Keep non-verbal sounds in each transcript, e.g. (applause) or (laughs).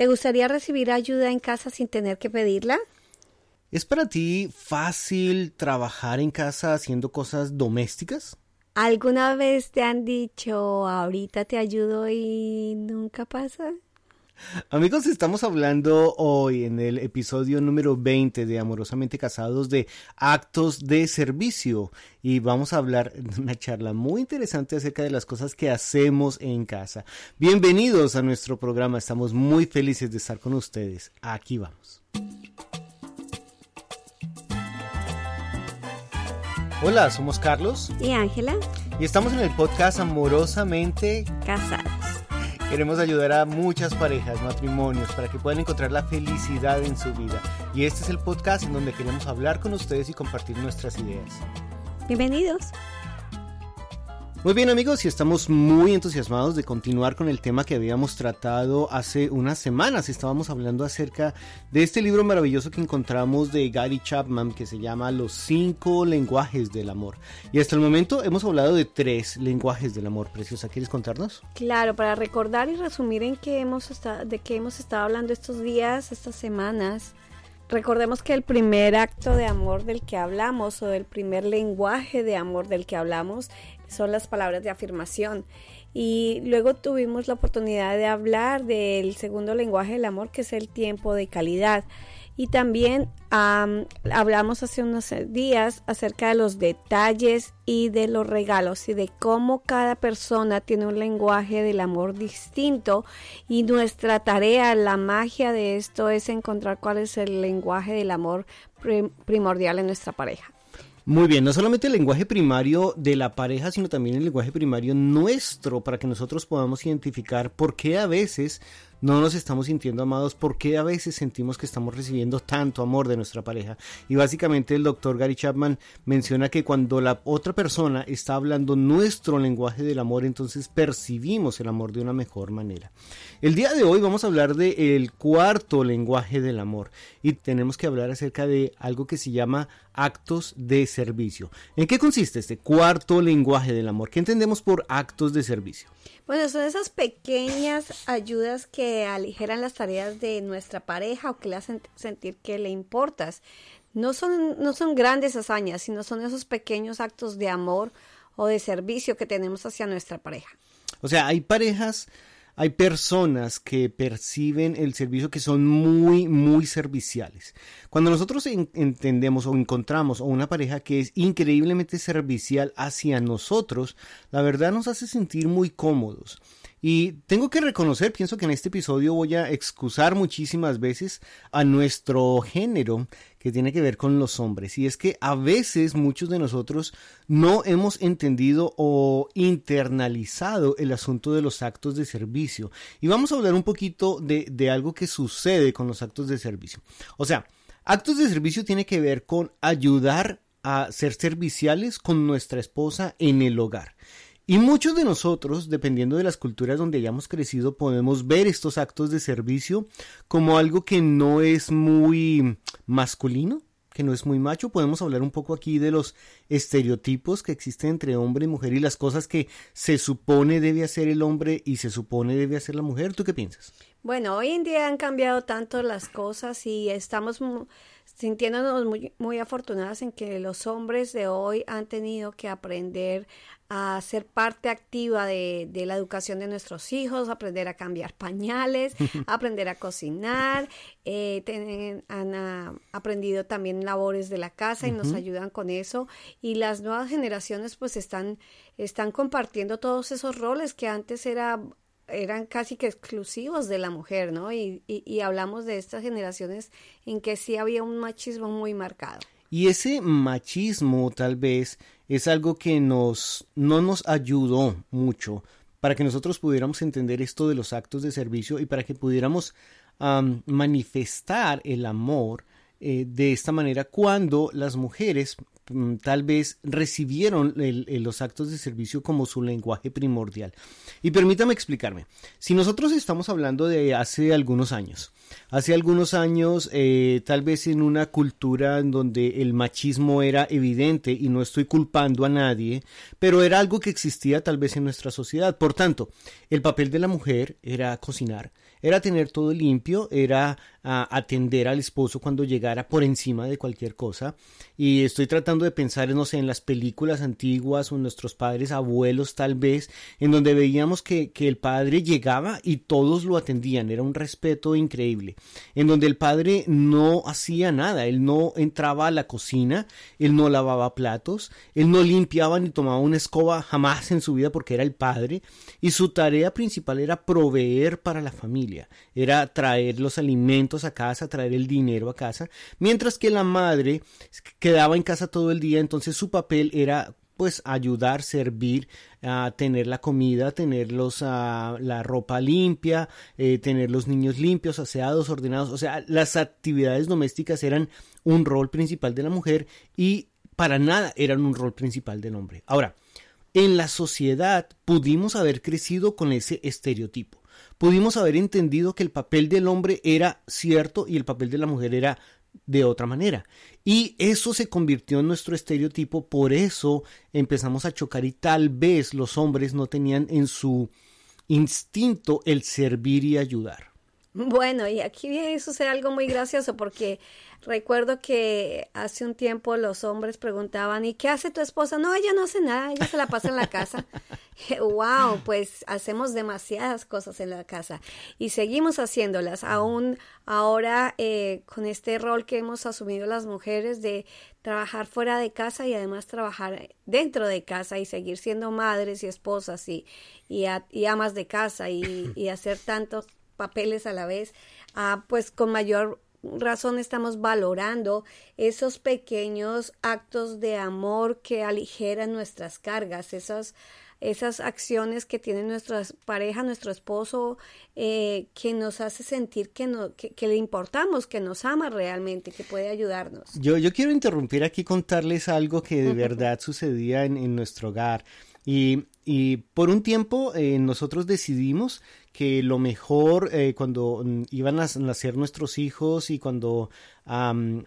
¿Te gustaría recibir ayuda en casa sin tener que pedirla? ¿Es para ti fácil trabajar en casa haciendo cosas domésticas? ¿Alguna vez te han dicho ahorita te ayudo y nunca pasa? Amigos, estamos hablando hoy en el episodio número 20 de Amorosamente Casados de actos de servicio y vamos a hablar de una charla muy interesante acerca de las cosas que hacemos en casa. Bienvenidos a nuestro programa, estamos muy felices de estar con ustedes. Aquí vamos. Hola, somos Carlos y Ángela y estamos en el podcast Amorosamente Casados. Queremos ayudar a muchas parejas, matrimonios, para que puedan encontrar la felicidad en su vida. Y este es el podcast en donde queremos hablar con ustedes y compartir nuestras ideas. Bienvenidos. Muy bien amigos, y estamos muy entusiasmados de continuar con el tema que habíamos tratado hace unas semanas. Estábamos hablando acerca de este libro maravilloso que encontramos de Gary Chapman que se llama Los cinco lenguajes del amor. Y hasta el momento hemos hablado de tres lenguajes del amor. Preciosa, ¿quieres contarnos? Claro, para recordar y resumir en qué hemos estado, de qué hemos estado hablando estos días, estas semanas. Recordemos que el primer acto de amor del que hablamos o el primer lenguaje de amor del que hablamos son las palabras de afirmación. Y luego tuvimos la oportunidad de hablar del segundo lenguaje del amor, que es el tiempo de calidad. Y también hablamos hace unos días acerca de los detalles y de los regalos y de cómo cada persona tiene un lenguaje del amor distinto. Y nuestra tarea, la magia de esto es encontrar cuál es el lenguaje del amor primordial en nuestra pareja. Muy bien, no solamente el lenguaje primario de la pareja, sino también el lenguaje primario nuestro para que nosotros podamos identificar por qué a veces no nos estamos sintiendo amados, por qué a veces sentimos que estamos recibiendo tanto amor de nuestra pareja. Y básicamente el doctor Gary Chapman menciona que cuando la otra persona está hablando nuestro lenguaje del amor, entonces percibimos el amor de una mejor manera. El día de hoy vamos a hablar del el cuarto lenguaje del amor y tenemos que hablar acerca de algo que se llama actos de servicio. ¿En qué consiste este cuarto lenguaje del amor? ¿Qué entendemos por actos de servicio? Bueno, son esas pequeñas ayudas que aligeran las tareas de nuestra pareja o que le hacen sentir que le importas. No son, no son grandes hazañas, sino son esos pequeños actos de amor o de servicio que tenemos hacia nuestra pareja. O sea, hay parejas hay personas que perciben el servicio que son muy, muy serviciales. Cuando nosotros entendemos o encontramos a una pareja que es increíblemente servicial hacia nosotros, la verdad nos hace sentir muy cómodos. Y tengo que reconocer, pienso que en este episodio voy a excusar muchísimas veces a nuestro género que tiene que ver con los hombres. Y es que a veces muchos de nosotros no hemos entendido o internalizado el asunto de los actos de servicio. Y vamos a hablar un poquito de, algo que sucede con los actos de servicio. O sea, actos de servicio tiene que ver con ayudar a ser serviciales con nuestra esposa en el hogar. Y muchos de nosotros, dependiendo de las culturas donde hayamos crecido, podemos ver estos actos de servicio como algo que no es muy masculino, que no es muy macho. Podemos hablar un poco aquí de los estereotipos que existen entre hombre y mujer y las cosas que se supone debe hacer el hombre y se supone debe hacer la mujer. ¿Tú qué piensas? Bueno, hoy en día han cambiado tanto las cosas y estamos sintiéndonos muy, muy afortunadas en que los hombres de hoy han tenido que aprender a ser parte activa de, la educación de nuestros hijos, aprender a cambiar pañales, (laughs) aprender a cocinar, eh, han aprendido también labores de la casa y nos ayudan con eso. Y las nuevas generaciones pues están, están compartiendo todos esos roles que antes era eran casi que exclusivos de la mujer, ¿no? Y, y, hablamos de estas generaciones en que sí había un machismo muy marcado. Y ese machismo tal vez es algo que nos no nos ayudó mucho para que nosotros pudiéramos entender esto de los actos de servicio y para que pudiéramos manifestar el amor eh, de esta manera cuando las mujeres Mm, tal vez recibieron los actos de servicio como su lenguaje primordial. Y permítame explicarme, si nosotros estamos hablando de hace algunos años, Hace algunos años, eh, tal vez en una cultura en donde el machismo era evidente y no estoy culpando a nadie, pero era algo que existía tal vez en nuestra sociedad. Por tanto, el papel de la mujer era cocinar, era tener todo limpio, era ah, atender al esposo cuando llegara por encima de cualquier cosa. Y estoy tratando de pensar, no sé, en las películas antiguas o en nuestros padres, abuelos tal vez, en donde veíamos que, que el padre llegaba y todos lo atendían, era un respeto increíble, en donde el padre no hacía nada, él no entraba a la cocina, él no lavaba platos, él no limpiaba ni tomaba una escoba jamás en su vida porque era el padre, y su tarea principal era proveer para la familia, era traer los alimentos a casa, traer el dinero a casa, mientras que la madre quedaba en casa todo el día, entonces su papel era pues ayudar, servir, a tener la comida, tener los, la ropa limpia, eh, tener los niños limpios, aseados, ordenados. O sea, las actividades domésticas eran un rol principal de la mujer y para nada eran un rol principal del hombre. Ahora, en la sociedad pudimos haber crecido con ese estereotipo. Pudimos haber entendido que el papel del hombre era cierto y el papel de la mujer era de otra manera. Y eso se convirtió en nuestro estereotipo, por eso empezamos a chocar y tal vez los hombres no tenían en su instinto el servir y ayudar. Bueno, y aquí sucede algo muy gracioso porque recuerdo que hace un tiempo los hombres preguntaban, ¿y qué hace tu esposa? No, ella no hace nada, ella se la pasa en la casa. (laughs) wow, pues hacemos demasiadas cosas en la casa y seguimos haciéndolas, aún ahora eh, con este rol que hemos asumido las mujeres de trabajar fuera de casa y además trabajar dentro de casa y seguir siendo madres y esposas y, y, amas de casa y, y hacer tantos papeles a la vez, ah, pues con mayor razón estamos valorando esos pequeños actos de amor que aligeran nuestras cargas, esas, esas acciones que tiene nuestra pareja, nuestro esposo, eh, que nos hace sentir que, no, que, le importamos, que nos ama realmente, que puede ayudarnos. Yo, yo quiero interrumpir aquí contarles algo que de (laughs) verdad sucedía en, en nuestro hogar. Y, y, por un tiempo eh, nosotros decidimos que lo mejor eh, cuando mm, iban a nacer nuestros hijos y cuando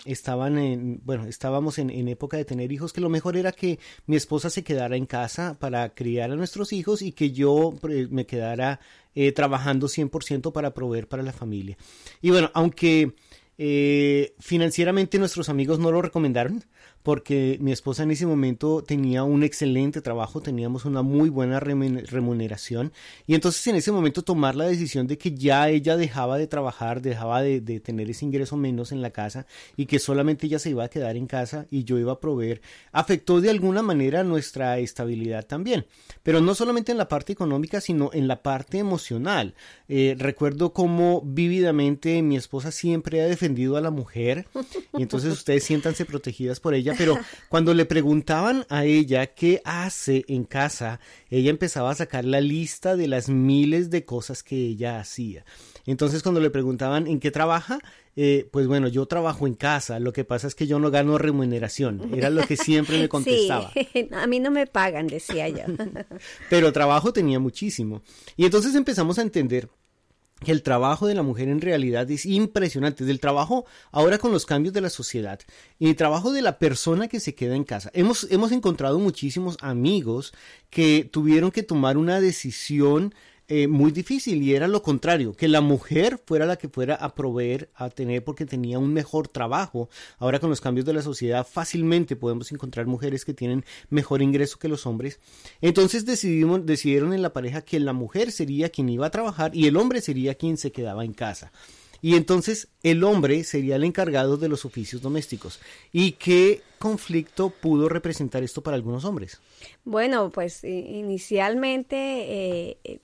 estaban en, bueno, estábamos en, en, época de tener hijos, que lo mejor era que mi esposa se quedara en casa para criar a nuestros hijos y que yo me quedara eh, trabajando 100% para proveer para la familia. Y bueno, aunque eh, financieramente nuestros amigos no lo recomendaron porque mi esposa en ese momento tenía un excelente trabajo, teníamos una muy buena remuneración y entonces en ese momento tomar la decisión de que ya ella dejaba de trabajar, dejaba de, tener ese ingreso menos en la casa y que solamente ella se iba a quedar en casa y yo iba a proveer, afectó de alguna manera nuestra estabilidad también, pero no solamente en la parte económica sino en la parte emocional. Eh, recuerdo cómo vívidamente mi esposa siempre ha defendido a la mujer y entonces ustedes siéntanse protegidas por ella pero cuando le preguntaban a ella qué hace en casa, ella empezaba a sacar la lista de las miles de cosas que ella hacía. Entonces cuando le preguntaban en qué trabaja, eh, pues bueno, yo trabajo en casa, lo que pasa es que yo no gano remuneración, era lo que siempre me (laughs) contestaba. Sí, (laughs) a mí no me pagan, decía yo. (laughs) Pero trabajo tenía muchísimo. Y entonces empezamos a entender el trabajo de la mujer en realidad es impresionante, del trabajo ahora con los cambios de la sociedad y el trabajo de la persona que se queda en casa. Hemos, hemos encontrado muchísimos amigos que tuvieron que tomar una decisión eh, muy difícil y era lo contrario, que la mujer fuera la que fuera a proveer, a tener porque tenía un mejor trabajo. Ahora con los cambios de la sociedad fácilmente podemos encontrar mujeres que tienen mejor ingreso que los hombres. Entonces decidimos, decidieron en la pareja que la mujer sería quien iba a trabajar y el hombre sería quien se quedaba en casa. Y entonces el hombre sería el encargado de los oficios domésticos. ¿Y qué conflicto pudo representar esto para algunos hombres? Bueno, pues inicialmente eh,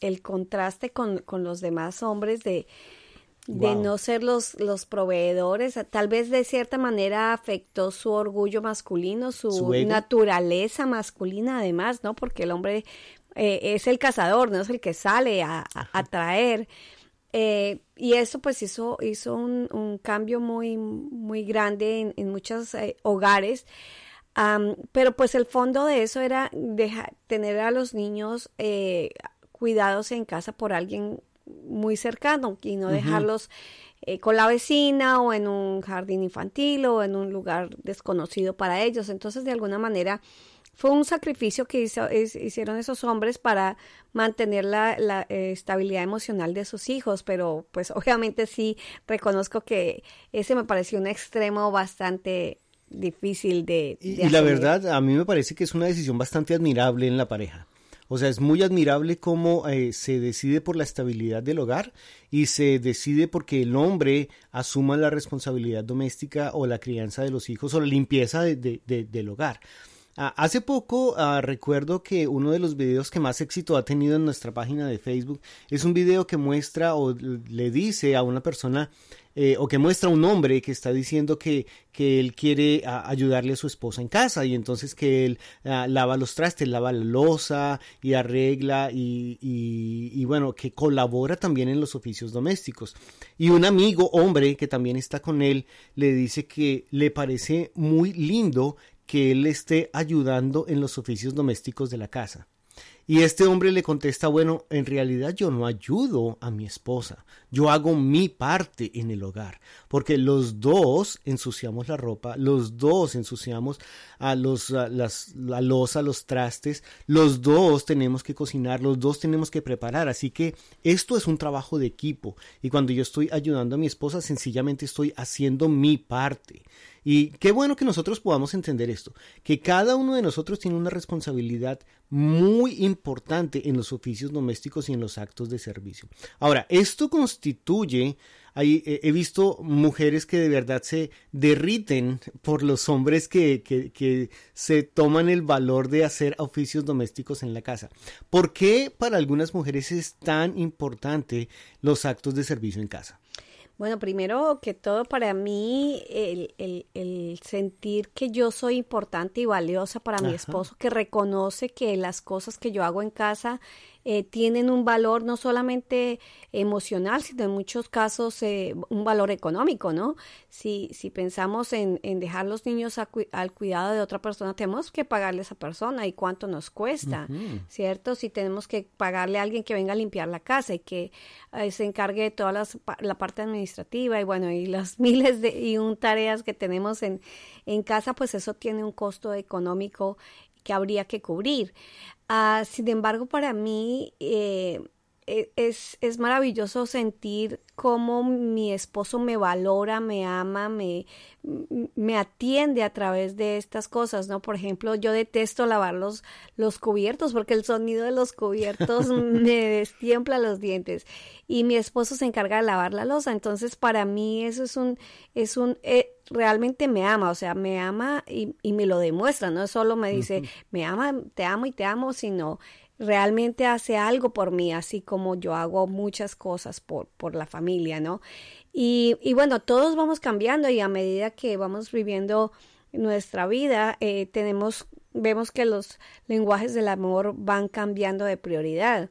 el contraste con, los demás hombres de, de no ser los, los proveedores, tal vez de cierta manera afectó su orgullo masculino, su, naturaleza masculina además, ¿no? Porque el hombre eh, es el cazador, no es el que sale a, a, traer. Eh, y eso pues hizo, hizo un, un cambio muy, muy grande en, en muchos eh, hogares. pero pues el fondo de eso era dejar, tener a los niños cuidados en casa por alguien muy cercano y no dejarlos eh, con la vecina o en un jardín infantil o en un lugar desconocido para ellos. Entonces, de alguna manera, fue un sacrificio que hicieron esos hombres para mantener la, eh, estabilidad emocional de sus hijos, pero pues obviamente sí reconozco que ese me pareció un extremo bastante difícil de... y la verdad, a mí me parece que es una decisión bastante admirable en la pareja. O sea, es muy admirable cómo eh, se decide por la estabilidad del hogar y se decide porque el hombre asuma la responsabilidad doméstica o la crianza de los hijos o la limpieza del hogar. Ah, hace poco ah, recuerdo que uno de los videos que más éxito ha tenido en nuestra página de Facebook es un video que muestra o le dice a una persona eh, o que muestra un hombre que está diciendo que, que él quiere ah, ayudarle a su esposa en casa y entonces que él lava los trastes, lava la losa y arregla y, y, y, bueno, que colabora también en los oficios domésticos. Y un amigo hombre que también está con él le dice que le parece muy lindo que él esté ayudando en los oficios domésticos de la casa. Y este hombre le contesta, bueno, en realidad yo no ayudo a mi esposa, yo hago mi parte en el hogar, porque los dos ensuciamos la ropa, los dos ensuciamos a los, las, la losa, los trastes, los dos tenemos que cocinar, los dos tenemos que preparar, así que esto es un trabajo de equipo. Y cuando yo estoy ayudando a mi esposa, sencillamente estoy haciendo mi parte. Y qué bueno que nosotros podamos entender esto, que cada uno de nosotros tiene una responsabilidad muy importante en los oficios domésticos y en los actos de servicio. Ahora, esto constituye, he visto mujeres que de verdad se derriten por los hombres que, que se toman el valor de hacer oficios domésticos en la casa. ¿Por qué para algunas mujeres es tan importante los actos de servicio en casa? Bueno, primero que todo para mí el, el, el, sentir que yo soy importante y valiosa para mi esposo, que reconoce que las cosas que yo hago en casa eh, tienen un valor no solamente emocional, sino en muchos casos eh, un valor económico, ¿no? Si, si pensamos en, en dejar los niños al cuidado de otra persona, tenemos que pagarle a esa persona y cuánto nos cuesta, ¿cierto? Si tenemos que pagarle a alguien que venga a limpiar la casa y que eh, se encargue de toda la parte administrativa y bueno, y las (laughs) miles de y un tareas que tenemos en, en casa, pues eso tiene un costo económico que habría que cubrir. Ah, sin embargo, para mí eh, es, es, maravilloso sentir cómo mi esposo me valora, me ama, me, me atiende a través de estas cosas, ¿no? Por ejemplo, yo detesto lavar los, los cubiertos porque el sonido de los cubiertos (laughs) me destiempla los dientes y mi esposo se encarga de lavar la losa, entonces para mí eso es un, es un, eh, realmente me ama, o sea, me ama y, y, me lo demuestra, no solo me dice, me ama, te amo y te amo, sino realmente hace algo por mí, así como yo hago muchas cosas por, por la familia, ¿no? Y, y bueno, todos vamos cambiando y a medida que vamos viviendo nuestra vida, eh, tenemos, vemos que los lenguajes del amor van cambiando de prioridad.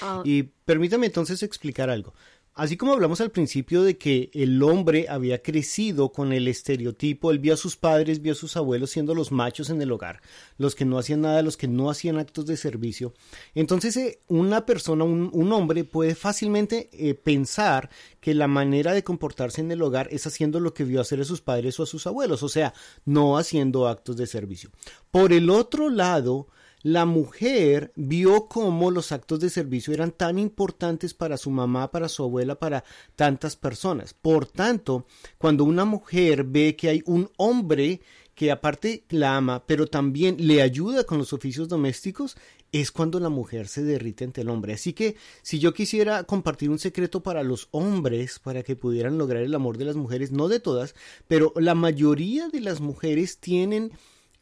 Ah. Y permítame entonces explicar algo. Así como hablamos al principio de que el hombre había crecido con el estereotipo, él vio a sus padres, vio a sus abuelos siendo los machos en el hogar, los que no hacían nada, los que no hacían actos de servicio. Entonces eh, una persona, un, hombre puede fácilmente eh, pensar que la manera de comportarse en el hogar es haciendo lo que vio hacer a sus padres o a sus abuelos, o sea, no haciendo actos de servicio. Por el otro lado, la mujer vio cómo los actos de servicio eran tan importantes para su mamá, para su abuela, para tantas personas. Por tanto, cuando una mujer ve que hay un hombre que aparte la ama, pero también le ayuda con los oficios domésticos, es cuando la mujer se derrite ante el hombre. Así que si yo quisiera compartir un secreto para los hombres, para que pudieran lograr el amor de las mujeres, no de todas, pero la mayoría de las mujeres tienen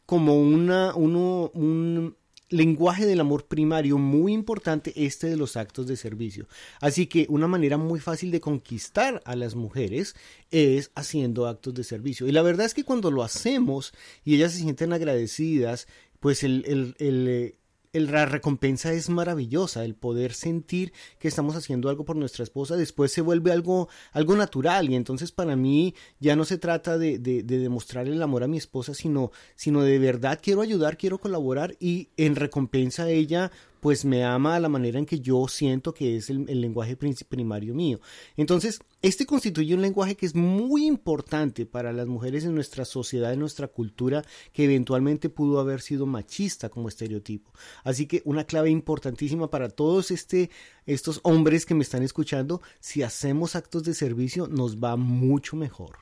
como una, uno, un, lenguaje del amor primario muy importante este de los actos de servicio. Así que una manera muy fácil de conquistar a las mujeres es haciendo actos de servicio. Y la verdad es que cuando lo hacemos y ellas se sienten agradecidas, pues el, el, eh, la recompensa es maravillosa, el poder sentir que estamos haciendo algo por nuestra esposa, después se vuelve algo, algo natural. Y entonces para mí ya no se trata de, de, demostrar el amor a mi esposa, sino, sino de verdad quiero ayudar, quiero colaborar y en recompensa ella pues me ama a la manera en que yo siento que es el, lenguaje primario mío. Entonces, este constituye un lenguaje que es muy importante para las mujeres en nuestra sociedad, en nuestra cultura, que eventualmente pudo haber sido machista como estereotipo. Así que una clave importantísima para todos este, estos hombres que me están escuchando, si hacemos actos de servicio, nos va mucho mejor.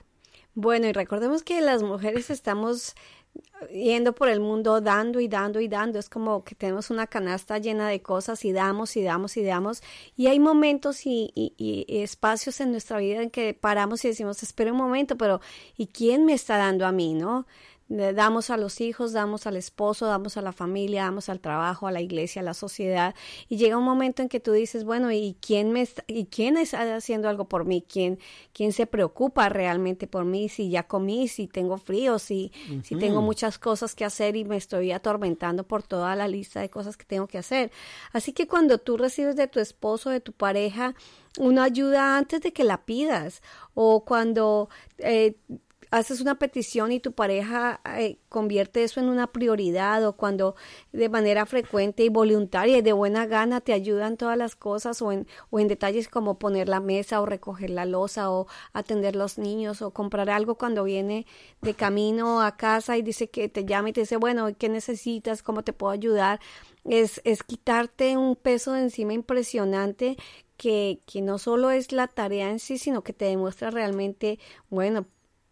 Bueno, y recordemos que las mujeres estamos yendo por el mundo dando y dando y dando. Es como que tenemos una canasta llena de cosas y damos y damos y damos. Y hay momentos y, y, espacios en nuestra vida en que paramos y decimos, espera un momento, pero ¿y quién me está dando a mí? ¿No? Damos a los hijos, damos al esposo, damos a la familia, damos al trabajo, a la iglesia, a la sociedad. Y llega un momento en que tú dices, bueno, ¿y quién, me está, ¿y quién está haciendo algo por mí? ¿Quién, ¿Quién se preocupa realmente por mí? Si ya comí, si tengo frío, si, si tengo muchas cosas que hacer y me estoy atormentando por toda la lista de cosas que tengo que hacer. Así que cuando tú recibes de tu esposo, de tu pareja, una ayuda antes de que la pidas o cuando eh, haces una petición y tu pareja eh, convierte eso en una prioridad o cuando de manera frecuente y voluntaria y de buena gana te ayudan todas las cosas o en, o en detalles como poner la mesa o recoger la losa o atender los niños o comprar algo cuando viene de camino a casa y dice que te llama y te dice, bueno, ¿qué necesitas? ¿Cómo te puedo ayudar? Es, es quitarte un peso de encima impresionante que, que no solo es la tarea en sí, sino que te demuestra realmente, bueno,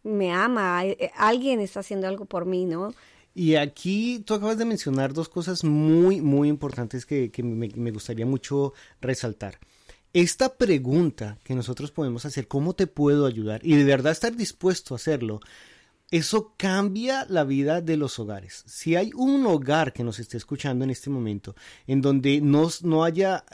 me ama, eh, alguien está haciendo algo por mí, ¿no? Y aquí tú acabas de mencionar dos cosas muy, muy importantes que, me, gustaría mucho resaltar. Esta pregunta que nosotros podemos hacer, ¿cómo te puedo ayudar? Y de verdad estar dispuesto a hacerlo, eso cambia la vida de los hogares. Si hay un hogar que nos esté escuchando en este momento, en donde no, no haya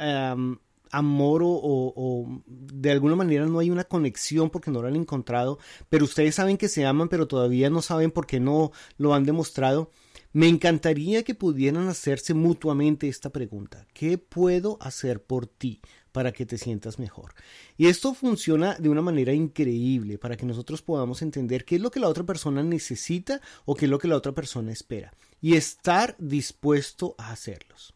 amor o, de alguna manera no hay una conexión porque no lo han encontrado, pero ustedes saben que se aman, pero todavía no saben por qué no lo han demostrado. Me encantaría que pudieran hacerse mutuamente esta pregunta. ¿Qué puedo hacer por ti para que te sientas mejor? Y esto funciona de una manera increíble para que nosotros podamos entender qué es lo que la otra persona necesita o qué es lo que la otra persona espera y estar dispuesto a hacerlos.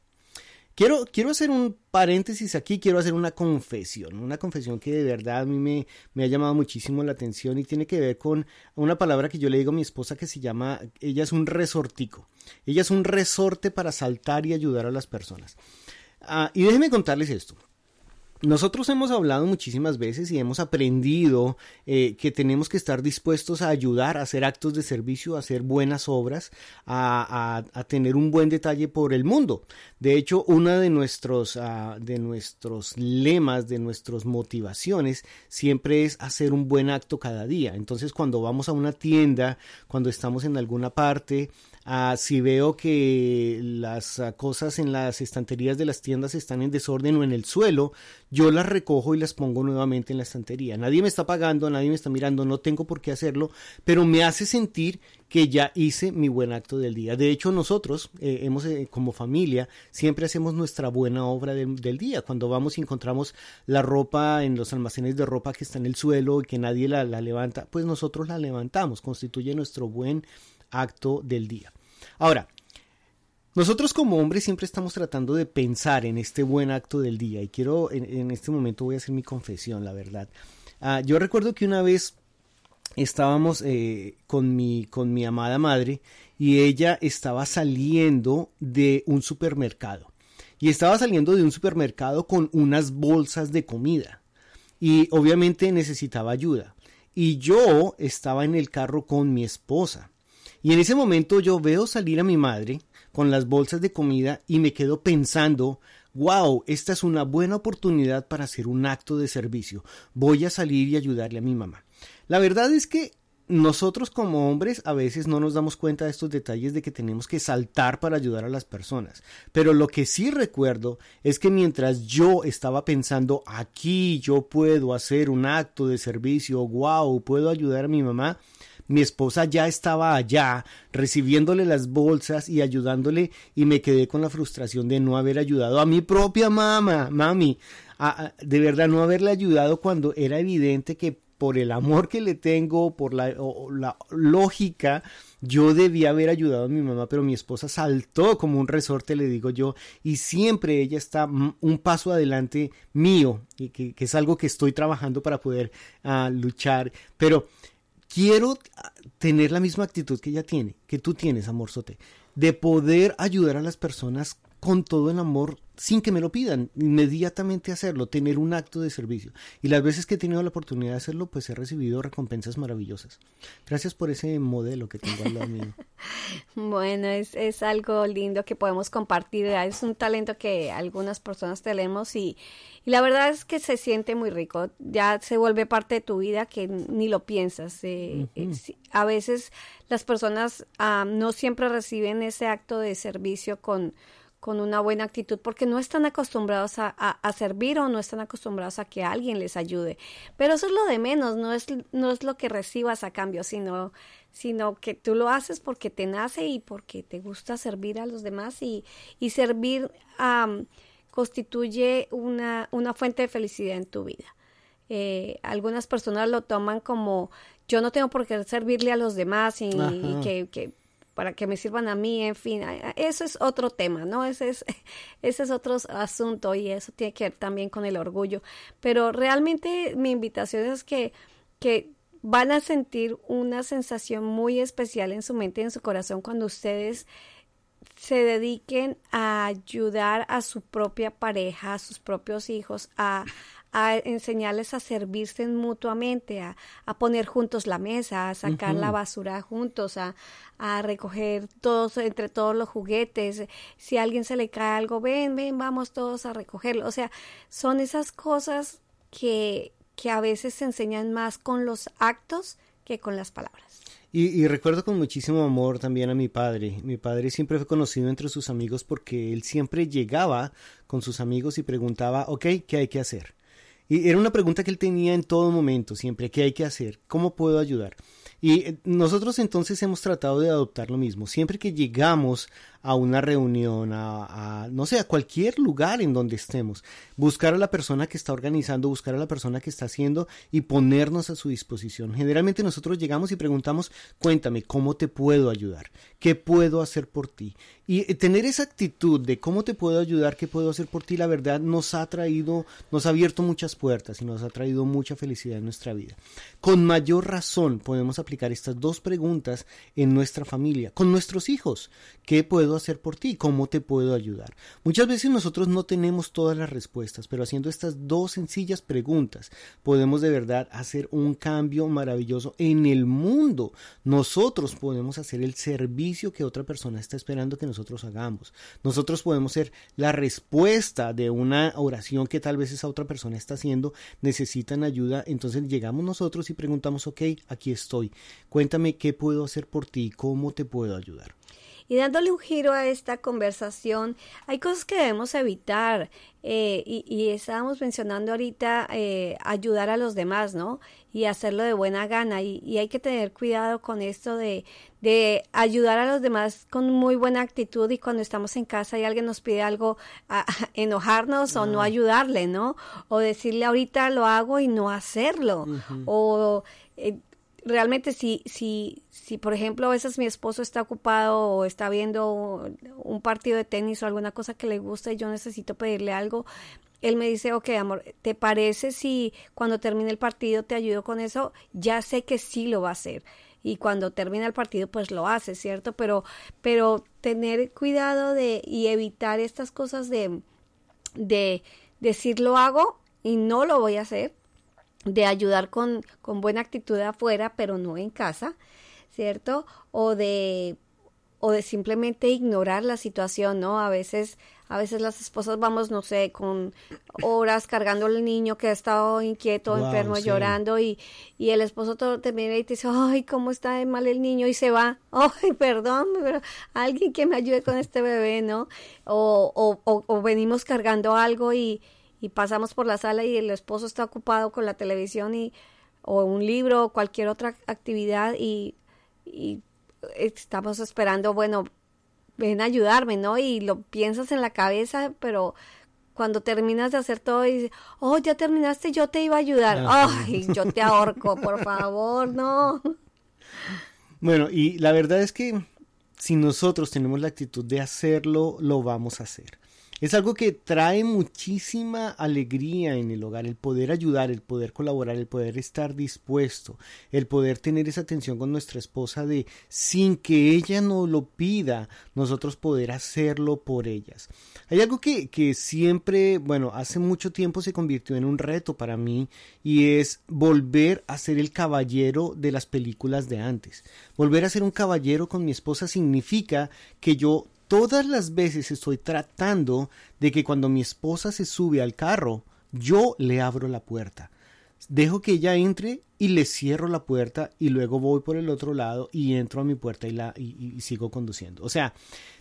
Quiero, quiero hacer un paréntesis aquí, quiero hacer una confesión, una confesión que de verdad a mí me, me, ha llamado muchísimo la atención y tiene que ver con una palabra que yo le digo a mi esposa que se llama, ella es un resortico, ella es un resorte para saltar y ayudar a las personas. Ah, y déjenme contarles esto. Nosotros hemos hablado muchísimas veces y hemos aprendido eh, que tenemos que estar dispuestos a ayudar, a hacer actos de servicio, a hacer buenas obras, a, tener un buen detalle por el mundo. De hecho, uno de nuestros, ah, de nuestros lemas, de nuestras motivaciones, siempre es hacer un buen acto cada día. Entonces, cuando vamos a una tienda, cuando estamos en alguna parte, Ah, si veo que las ah, cosas en las estanterías de las tiendas están en desorden o en el suelo, yo las recojo y las pongo nuevamente en la estantería. Nadie me está pagando, nadie me está mirando, no tengo por qué hacerlo, pero me hace sentir que ya hice mi buen acto del día. De hecho, nosotros, eh, hemos, eh, como familia, siempre hacemos nuestra buena obra del día. Cuando vamos y encontramos la ropa en los almacenes de ropa que está en el suelo y que nadie la, la levanta, pues nosotros la levantamos. Constituye nuestro buen acto del día. Ahora, nosotros como hombres siempre estamos tratando de pensar en este buen acto del día y quiero, en, este momento voy a hacer mi confesión, la verdad. Ah, yo recuerdo que una vez estábamos eh, con, mi, con mi amada madre y ella estaba saliendo de un supermercado. Y estaba saliendo de un supermercado con unas bolsas de comida. Y obviamente necesitaba ayuda. Y yo estaba en el carro con mi esposa. Y en ese momento yo veo salir a mi madre con las bolsas de comida y me quedo pensando, wow, esta es una buena oportunidad para hacer un acto de servicio. Voy a salir y ayudarle a mi mamá. La verdad es que nosotros como hombres a veces no nos damos cuenta de estos detalles de que tenemos que saltar para ayudar a las personas. Pero lo que sí recuerdo es que mientras yo estaba pensando aquí yo puedo hacer un acto de servicio, wow, puedo ayudar a mi mamá, mi esposa ya estaba allá recibiéndole las bolsas y ayudándole y me quedé con la frustración de no haber ayudado a mi propia mamá, mami, de verdad no haberle ayudado cuando era evidente que por el amor que le tengo, por la, lógica, yo debía haber ayudado a mi mamá, pero mi esposa saltó como un resorte, le digo yo, y siempre ella está un paso adelante mío, y que, es algo que estoy trabajando para poder ah, luchar, pero quiero tener la misma actitud que ella tiene, que tú tienes, amor sote, de poder ayudar a las personas con todo el amor sin que me lo pidan, inmediatamente hacerlo, tener un acto de servicio. Y las veces que he tenido la oportunidad de hacerlo, pues he recibido recompensas maravillosas. Gracias por ese modelo que tengo al lado mío. (laughs) bueno, es, es algo lindo que podemos compartir. Es un talento que algunas personas tenemos y, y, la verdad es que se siente muy rico. Ya se vuelve parte de tu vida que ni lo piensas. Eh, eh, a veces las personas ah, no siempre reciben ese acto de servicio con con una buena actitud porque no están acostumbrados a, a, servir o no están acostumbrados a que alguien les ayude. Pero eso es lo de menos, no es, no es lo que recibas a cambio, sino, sino que tú lo haces porque te nace y porque te gusta servir a los demás y, y servir constituye una, una fuente de felicidad en tu vida. Eh, algunas personas lo toman como yo no tengo por qué servirle a los demás y, que, que, para que me sirvan a mí, en fin, eso es otro tema, ¿no? Ese es, (laughs) ese es otro asunto y eso tiene que ver también con el orgullo. Pero realmente mi invitación es que, que van a sentir una sensación muy especial en su mente y en su corazón cuando ustedes se dediquen a ayudar a su propia pareja, a sus propios hijos, a, a enseñarles a servirse mutuamente, a, a, poner juntos la mesa, a sacar la basura juntos, a, a, recoger todos, entre todos los juguetes. Si a alguien se le cae algo, ven, ven, vamos todos a recogerlo. O sea, son esas cosas que, que a veces se enseñan más con los actos que con las palabras. Y, y, recuerdo con muchísimo amor también a mi padre. Mi padre siempre fue conocido entre sus amigos porque él siempre llegaba con sus amigos y preguntaba, ok, ¿qué hay que hacer? Y era una pregunta que él tenía en todo momento, siempre, ¿qué hay que hacer? ¿Cómo puedo ayudar? Y eh, nosotros entonces hemos tratado de adoptar lo mismo. Siempre que llegamos a una reunión, a, no sé, a cualquier lugar en donde estemos. Buscar a la persona que está organizando, buscar a la persona que está haciendo y ponernos a su disposición. Generalmente nosotros llegamos y preguntamos, cuéntame, ¿cómo te puedo ayudar? ¿Qué puedo hacer por ti? Y eh, tener esa actitud de cómo te puedo ayudar, qué puedo hacer por ti, la verdad nos ha traído, nos ha abierto muchas puertas y nos ha traído mucha felicidad en nuestra vida. Con mayor razón podemos aplicar estas dos preguntas en nuestra familia, con nuestros hijos. ¿Qué puedo hacer por ti? ¿Cómo te puedo ayudar? Muchas veces nosotros no tenemos todas las respuestas, pero haciendo estas dos sencillas preguntas podemos de verdad hacer un cambio maravilloso en el mundo. Nosotros podemos hacer el servicio que otra persona está esperando que nosotros hagamos. Nosotros podemos ser la respuesta de una oración que tal vez esa otra persona está haciendo, necesitan ayuda, entonces llegamos nosotros y preguntamos, ok, aquí estoy, cuéntame qué puedo hacer por ti, cómo te puedo ayudar. Y dándole un giro a esta conversación, hay cosas que debemos evitar. Eh, y, estábamos mencionando ahorita eh, ayudar a los demás, ¿no? Y hacerlo de buena gana. Y, hay que tener cuidado con esto de, de, ayudar a los demás con muy buena actitud y cuando estamos en casa y alguien nos pide algo, a, (laughs) enojarnos o no ayudarle, ¿no? O decirle ahorita lo hago y no hacerlo. O eh, realmente si, si, si, por ejemplo, a veces mi esposo está ocupado o está viendo un partido de tenis o alguna cosa que le gusta y yo necesito pedirle algo, él me dice, ok, amor, ¿te parece si cuando termine el partido te ayudo con eso? Ya sé que sí lo va a hacer. Y cuando termina el partido, pues lo hace, ¿cierto? Pero, pero tener cuidado de y evitar estas cosas de, de decir lo hago y no lo voy a hacer de ayudar con, con buena actitud afuera, pero no en casa, ¿cierto? O de o de simplemente ignorar la situación, ¿no? A veces, a veces las esposas vamos, no sé, con horas cargando al niño que ha estado inquieto, enfermo, llorando y, y el esposo todo te mira y te dice, ay, cómo está de mal el niño y se va, (laughs) ay, perdón, pero alguien que me ayude con este bebé, ¿no? O, o, o, o venimos cargando algo y, y pasamos por la sala y el esposo está ocupado con la televisión y o un libro o cualquier otra actividad y, y estamos esperando, bueno, ven a ayudarme, ¿no? Y lo piensas en la cabeza, pero cuando terminas de hacer todo y dices, oh, ya terminaste, yo te iba a ayudar. Ay, yo te ahorco, por favor, no. (laughs) Bueno, y la verdad es que si nosotros tenemos la actitud de hacerlo, lo vamos a hacer. Es algo que trae muchísima alegría en el hogar, el poder ayudar, el poder colaborar, el poder estar dispuesto, el poder tener esa atención con nuestra esposa de sin que ella nos lo pida, nosotros poder hacerlo por ellas. Hay algo que, que siempre, bueno, hace mucho tiempo se convirtió en un reto para mí y es volver a ser el caballero de las películas de antes. Volver a ser un caballero con mi esposa significa que yo todas las veces estoy tratando de que cuando mi esposa se sube al carro, yo le abro la puerta. Dejo que ella entre y le cierro la puerta y luego voy por el otro lado y entro a mi puerta y, la, y, sigo conduciendo. O sea,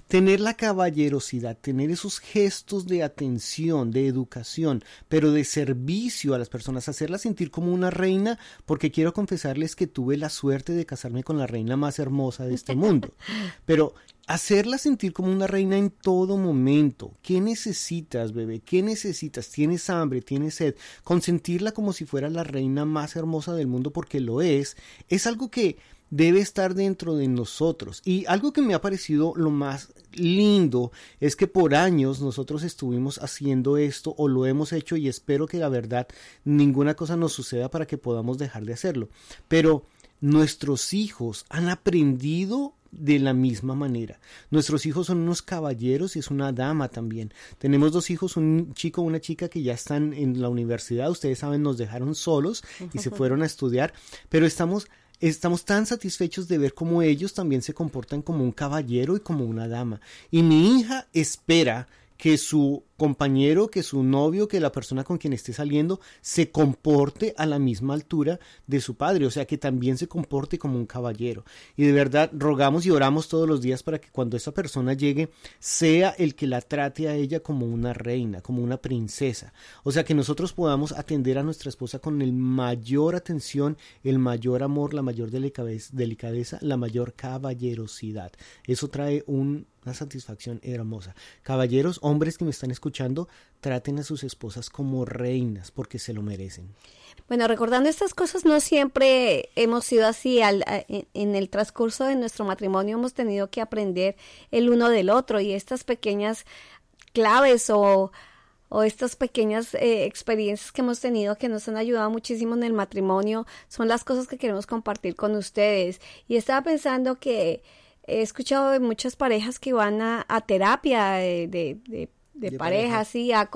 tener la caballerosidad, tener esos gestos de atención, de educación, pero de servicio a las personas, hacerlas sentir como una reina, porque quiero confesarles que tuve la suerte de casarme con la reina más hermosa de este mundo. (laughs) Pero hacerla sentir como una reina en todo momento. ¿Qué necesitas, bebé? ¿Qué necesitas? ¿Tienes hambre? ¿Tienes sed? Consentirla como si fuera la reina más hermosa del mundo porque lo es, es algo que debe estar dentro de nosotros. Y algo que me ha parecido lo más lindo es que por años nosotros estuvimos haciendo esto o lo hemos hecho y espero que la verdad ninguna cosa nos suceda para que podamos dejar de hacerlo. Pero nuestros hijos han aprendido de la misma manera. Nuestros hijos son unos caballeros y es una dama también. Tenemos dos hijos, un chico y una chica que ya están en la universidad. Ustedes saben, nos dejaron solos y se (laughs) fueron a estudiar, pero estamos estamos tan satisfechos de ver cómo ellos también se comportan como un caballero y como una dama. Y mi hija espera que su compañero, que su novio, que la persona con quien esté saliendo se comporte a la misma altura de su padre, o sea, que también se comporte como un caballero. Y de verdad rogamos y oramos todos los días para que cuando esa persona llegue sea el que la trate a ella como una reina, como una princesa. O sea, que nosotros podamos atender a nuestra esposa con el mayor atención, el mayor amor, la mayor delicadeza, la mayor caballerosidad. Eso trae un una satisfacción hermosa. Caballeros, hombres que me están escuchando, traten a sus esposas como reinas porque se lo merecen. Bueno, recordando estas cosas, no siempre hemos sido así. En el transcurso de nuestro matrimonio hemos tenido que aprender el uno del otro y estas pequeñas claves o, estas pequeñas eh, experiencias que hemos tenido que nos han ayudado muchísimo en el matrimonio son las cosas que queremos compartir con ustedes. Y estaba pensando que he escuchado de muchas parejas que van a, terapia de, de, parejas, sí, a,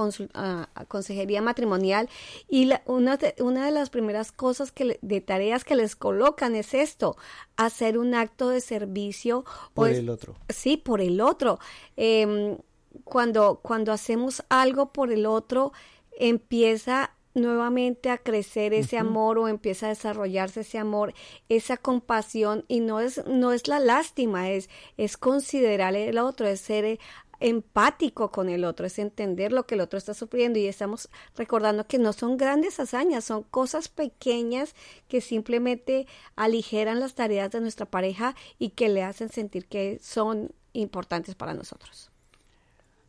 consejería matrimonial. Y una, de, una de las primeras cosas que de tareas que les colocan es esto, hacer un acto de servicio. Por el otro. Sí, por el otro. Em, cuando, cuando hacemos algo por el otro, empieza nuevamente a crecer ese amor o empieza a desarrollarse ese amor, esa compasión y no es no es la lástima, es es considerar el otro, es ser eh, empático con el otro, es entender lo que el otro está sufriendo y estamos recordando que no son grandes hazañas, son cosas pequeñas que simplemente aligeran las tareas de nuestra pareja y que le hacen sentir que son importantes para nosotros.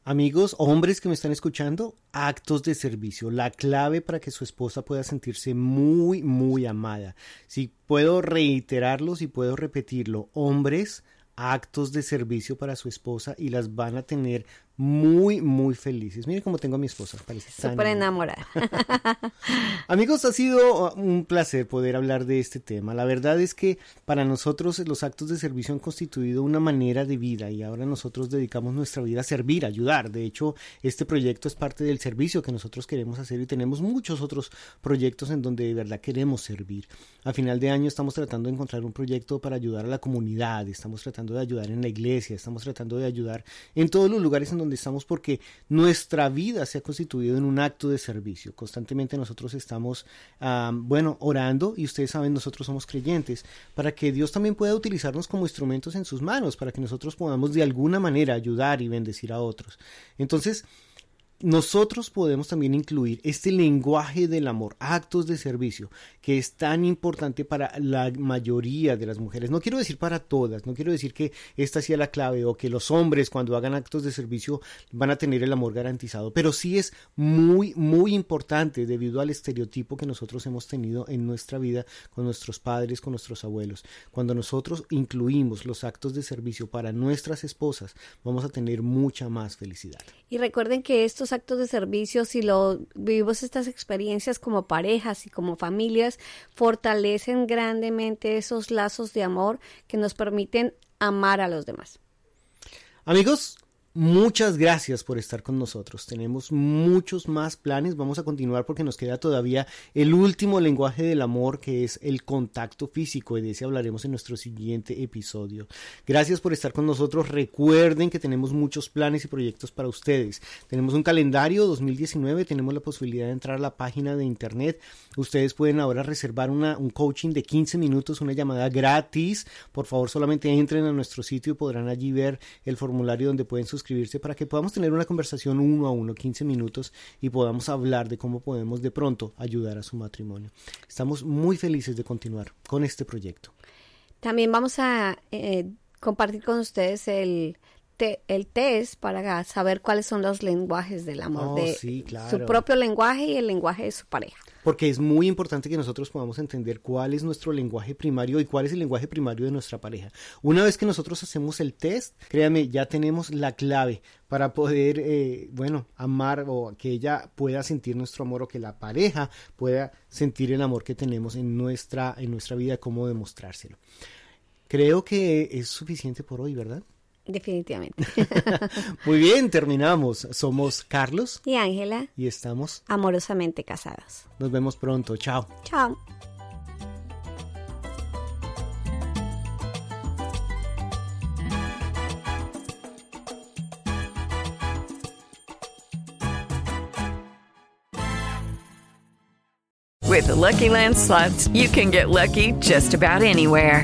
Amigos, hombres que me están escuchando, actos de servicio, la clave para que su esposa pueda sentirse muy, muy amada. Si puedo reiterarlo, si puedo repetirlo, hombres, actos de servicio para su esposa y las van a tener muy, muy felices. Miren cómo tengo a mi esposa. Parece Súper enamorada. (laughs) Amigos, ha sido uh, un placer poder hablar de este tema. La verdad es que para nosotros los actos de servicio han constituido una manera de vida y ahora nosotros dedicamos nuestra vida a servir, a ayudar. De hecho, este proyecto es parte del servicio que nosotros queremos hacer y tenemos muchos otros proyectos en donde de verdad queremos servir. A final de año estamos tratando de encontrar un proyecto para ayudar a la comunidad, estamos tratando de ayudar en la iglesia, estamos tratando de ayudar en todos los lugares en donde estamos porque nuestra vida se ha constituido en un acto de servicio. Constantemente nosotros estamos, bueno, orando y ustedes saben, nosotros somos creyentes, para que Dios también pueda utilizarnos como instrumentos en sus manos, para que nosotros podamos de alguna manera ayudar y bendecir a otros. Entonces, nosotros podemos también incluir este lenguaje del amor, actos de servicio, que es tan importante para la mayoría de las mujeres. No quiero decir para todas, no quiero decir que esta sea la clave o que los hombres cuando hagan actos de servicio van a tener el amor garantizado, pero sí es muy, muy importante debido al estereotipo que nosotros hemos tenido en nuestra vida con nuestros padres, con nuestros abuelos. Cuando nosotros incluimos los actos de servicio para nuestras esposas, vamos a tener mucha más felicidad. Y recuerden que actos de servicio, si lo vivimos estas experiencias como parejas y como familias, fortalecen grandemente esos lazos de amor que nos permiten amar a los demás. Amigos, Muchas gracias por estar con nosotros. Tenemos muchos más planes. Vamos a continuar porque nos queda todavía el último lenguaje del amor que es el contacto físico y de ese hablaremos en nuestro siguiente episodio. Gracias por estar con nosotros. Recuerden que tenemos muchos planes y proyectos para ustedes. Tenemos un calendario 2019. Tenemos la posibilidad de entrar a la página de internet. Ustedes pueden ahora reservar una, un coaching de 15 minutos, una llamada gratis. Por favor, solamente entren a nuestro sitio y podrán allí ver el formulario donde pueden suscribirse para que podamos tener una conversación uno a uno, 15 minutos, y podamos hablar de cómo podemos de pronto ayudar a su matrimonio. Estamos muy felices de continuar con este proyecto. También vamos a eh, compartir con ustedes el, el test para saber cuáles son los lenguajes del amor, oh, de su propio lenguaje y el lenguaje de su pareja porque es muy importante que nosotros podamos entender cuál es nuestro lenguaje primario y cuál es el lenguaje primario de nuestra pareja. Una vez que nosotros hacemos el test, créanme, ya tenemos la clave para poder, eh, bueno, amar o que ella pueda sentir nuestro amor o que la pareja pueda sentir el amor que tenemos en nuestra, en nuestra vida, cómo demostrárselo. Creo que es suficiente por hoy, ¿verdad? Definitivamente. (laughs) Muy bien, terminamos. Somos Carlos y Ángela y estamos amorosamente casados. Nos vemos pronto. Chao. Chao. With the Lucky Land slots, you can get lucky just about anywhere.